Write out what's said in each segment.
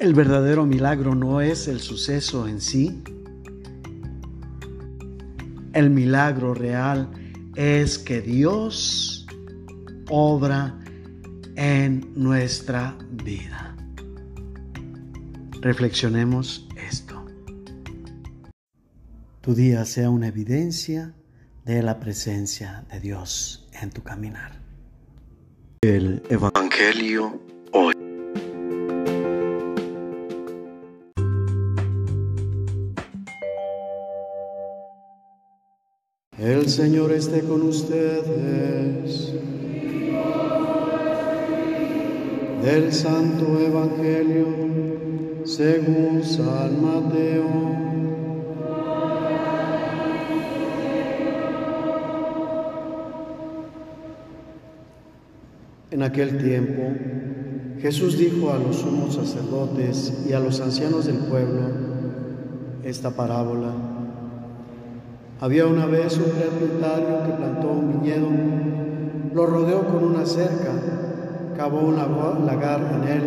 El verdadero milagro no es el suceso en sí. El milagro real es que Dios obra en nuestra vida. Reflexionemos esto. Tu día sea una evidencia de la presencia de Dios en tu caminar. El Evangelio El Señor esté con ustedes. Del Santo Evangelio según San Mateo. En aquel tiempo, Jesús dijo a los sumos sacerdotes y a los ancianos del pueblo esta parábola. Había una vez un propietario que plantó un viñedo, lo rodeó con una cerca, cavó un lagar en él,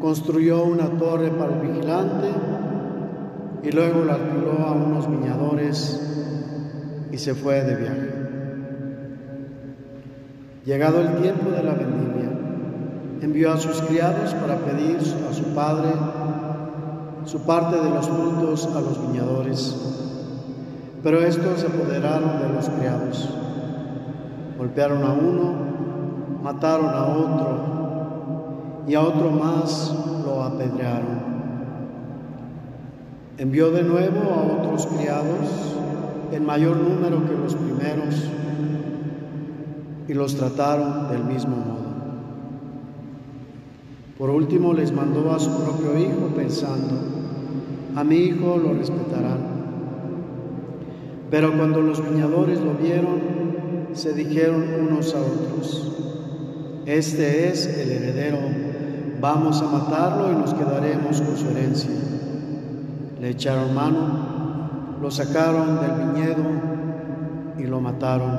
construyó una torre para el vigilante y luego la alquiló a unos viñadores y se fue de viaje. Llegado el tiempo de la vendimia, envió a sus criados para pedir a su padre su parte de los frutos a los viñadores. Pero estos se apoderaron de los criados, golpearon a uno, mataron a otro y a otro más lo apedrearon. Envió de nuevo a otros criados en mayor número que los primeros y los trataron del mismo modo. Por último les mandó a su propio hijo pensando, a mi hijo lo respetarán. Pero cuando los viñadores lo vieron, se dijeron unos a otros, este es el heredero, vamos a matarlo y nos quedaremos con su herencia. Le echaron mano, lo sacaron del viñedo y lo mataron.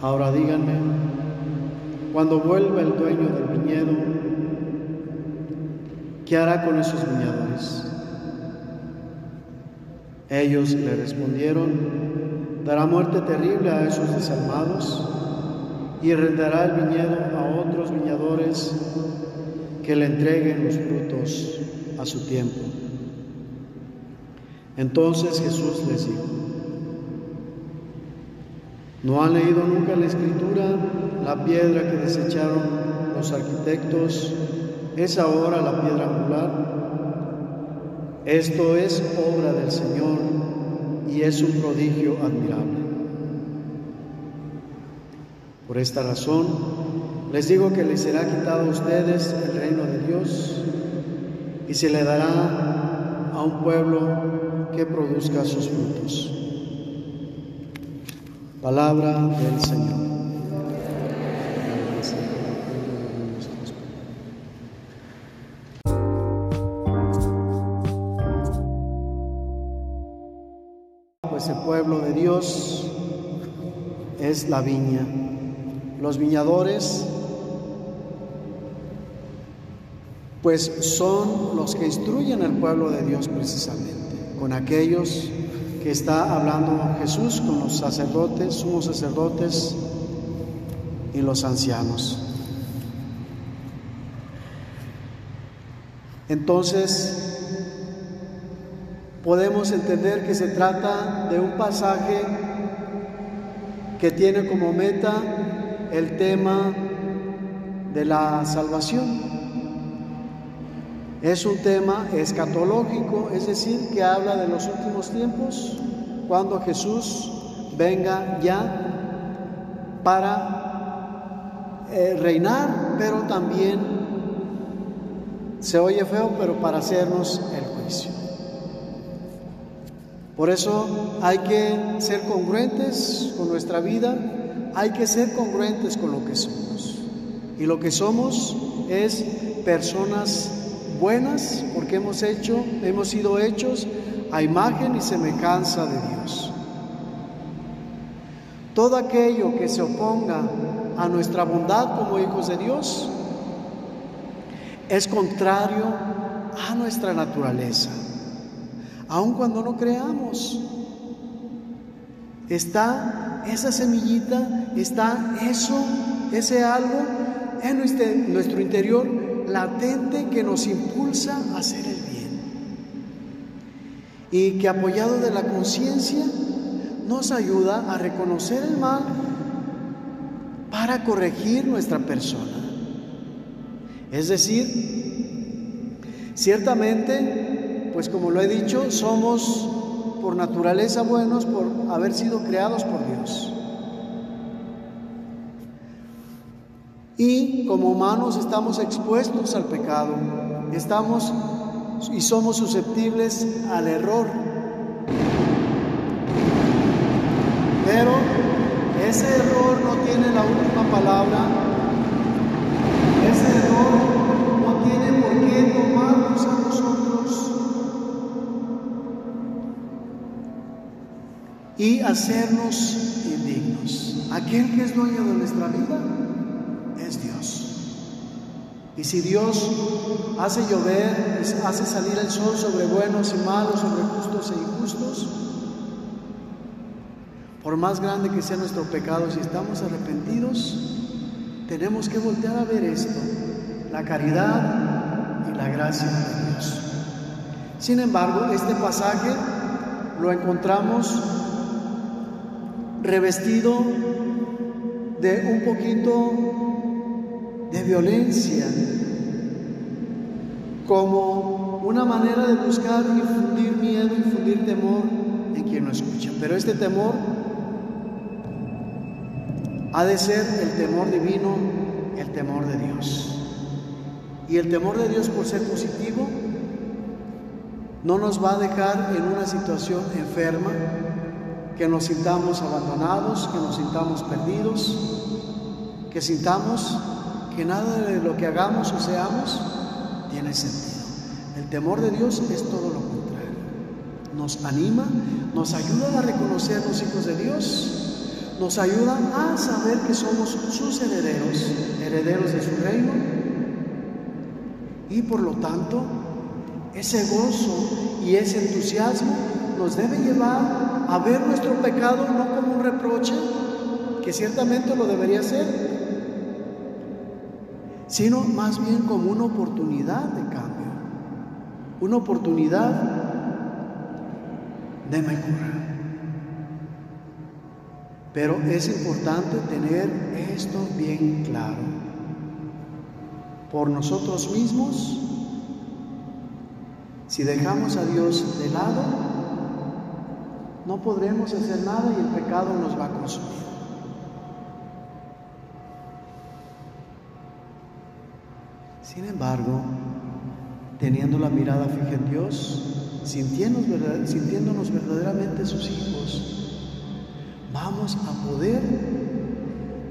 Ahora díganme, cuando vuelva el dueño del viñedo, ¿qué hará con esos viñadores? Ellos le respondieron, dará muerte terrible a esos desalmados y renderá el viñedo a otros viñadores que le entreguen los frutos a su tiempo. Entonces Jesús les dijo, ¿no han leído nunca la escritura? La piedra que desecharon los arquitectos es ahora la piedra angular. Esto es obra del Señor y es un prodigio admirable. Por esta razón, les digo que les será quitado a ustedes el reino de Dios y se le dará a un pueblo que produzca sus frutos. Palabra del Señor. El pueblo de Dios es la viña. Los viñadores pues son los que instruyen al pueblo de Dios precisamente, con aquellos que está hablando Jesús, con los sacerdotes, sumos sacerdotes y los ancianos. Entonces, podemos entender que se trata de un pasaje que tiene como meta el tema de la salvación. Es un tema escatológico, es decir, que habla de los últimos tiempos, cuando Jesús venga ya para eh, reinar, pero también, se oye feo, pero para hacernos el juicio. Por eso hay que ser congruentes con nuestra vida, hay que ser congruentes con lo que somos. Y lo que somos es personas buenas porque hemos hecho, hemos sido hechos a imagen y semejanza de Dios. Todo aquello que se oponga a nuestra bondad como hijos de Dios es contrario a nuestra naturaleza, aun cuando no creamos. Está esa semillita, está eso, ese algo en nuestro interior latente que nos impulsa a hacer el bien. Y que apoyado de la conciencia nos ayuda a reconocer el mal para corregir nuestra persona. Es decir, ciertamente, pues como lo he dicho, somos por naturaleza buenos por haber sido creados por Dios. Y como humanos estamos expuestos al pecado, estamos y somos susceptibles al error. Pero ese error no tiene la última palabra. Y hacernos indignos. Aquel que es dueño de nuestra vida es Dios. Y si Dios hace llover, hace salir el sol sobre buenos y malos, sobre justos e injustos, por más grande que sea nuestro pecado, si estamos arrepentidos, tenemos que voltear a ver esto, la caridad y la gracia de Dios. Sin embargo, este pasaje lo encontramos revestido de un poquito de violencia, como una manera de buscar infundir miedo, infundir temor en quien lo escucha. Pero este temor ha de ser el temor divino, el temor de Dios. Y el temor de Dios por ser positivo no nos va a dejar en una situación enferma, que nos sintamos abandonados, que nos sintamos perdidos, que sintamos que nada de lo que hagamos o seamos tiene sentido. El temor de Dios es todo lo contrario. Nos anima, nos ayuda a reconocer los hijos de Dios nos ayuda a saber que somos sus herederos, herederos de su reino. Y por lo tanto, ese gozo y ese entusiasmo nos debe llevar a ver nuestro pecado no como un reproche, que ciertamente lo debería ser, sino más bien como una oportunidad de cambio, una oportunidad de mejorar. Pero es importante tener esto bien claro. Por nosotros mismos, si dejamos a Dios de lado, no podremos hacer nada y el pecado nos va a consumir. Sin embargo, teniendo la mirada fija en Dios, sintiéndonos, verdaderamente sus hijos, vamos a poder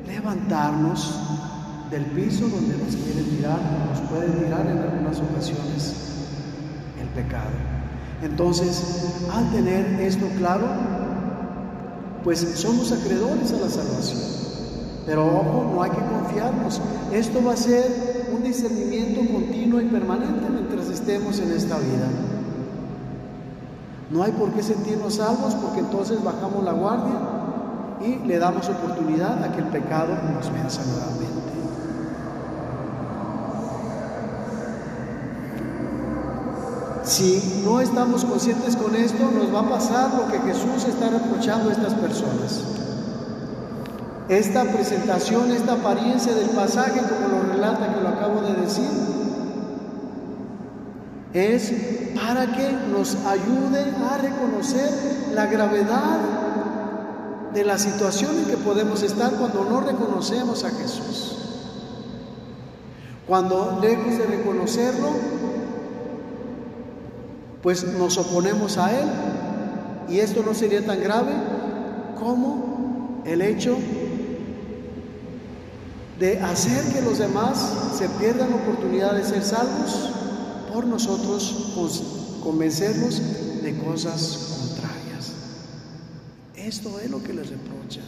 levantarnos del piso donde nos quieren tirar, nos pueden tirar en algunas ocasiones el pecado. Entonces, al tener esto claro, pues somos acreedores a la salvación. Pero ojo, no hay que confiarnos. Esto va a ser un discernimiento continuo y permanente mientras estemos en esta vida. No hay por qué sentirnos salvos porque entonces bajamos la guardia y le damos oportunidad a que el pecado nos venza nuevamente. Si no estamos conscientes con esto, nos va a pasar lo que Jesús está reprochando a estas personas. Esta presentación, esta apariencia del pasaje, como lo relata que lo acabo de decir, es para que nos ayude a reconocer la gravedad de la situación en que podemos estar cuando no reconocemos a Jesús. Cuando lejos de reconocerlo, pues nos oponemos a Él y esto no sería tan grave como el hecho de hacer que los demás se pierdan la oportunidad de ser salvos por nosotros convencerlos de cosas esto es lo que les reprocha.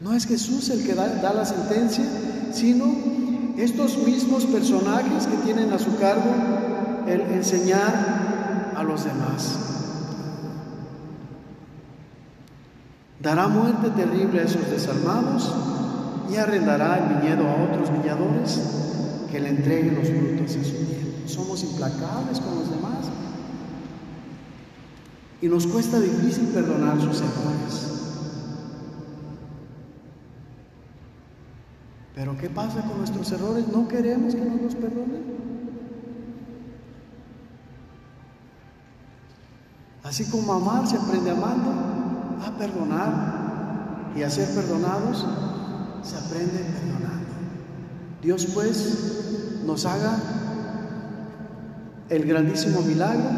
No es Jesús el que da, la sentencia, sino estos mismos personajes que tienen a su cargo el enseñar a los demás. Dará muerte terrible a esos desarmados y arrendará el viñedo a otros viñadores que le entreguen los frutos a su tiempo. Somos implacables con los demás y nos cuesta difícil perdonar sus errores. Pero ¿qué pasa con nuestros errores? ¿No queremos que nos los perdonen? Así como amar se aprende amando, a perdonar y a ser perdonados se aprende perdonando. Dios pues nos haga el grandísimo milagro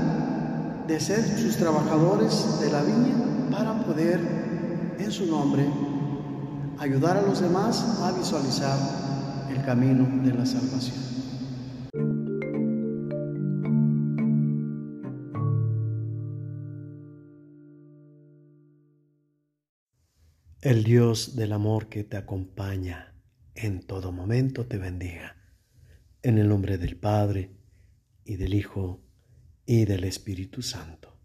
de ser sus trabajadores de la viña para poder en su nombre ayudar a los demás a visualizar el camino de la salvación. El Dios del amor que te acompaña en todo momento te bendiga. En el nombre del Padre, y del Hijo, y del Espíritu Santo.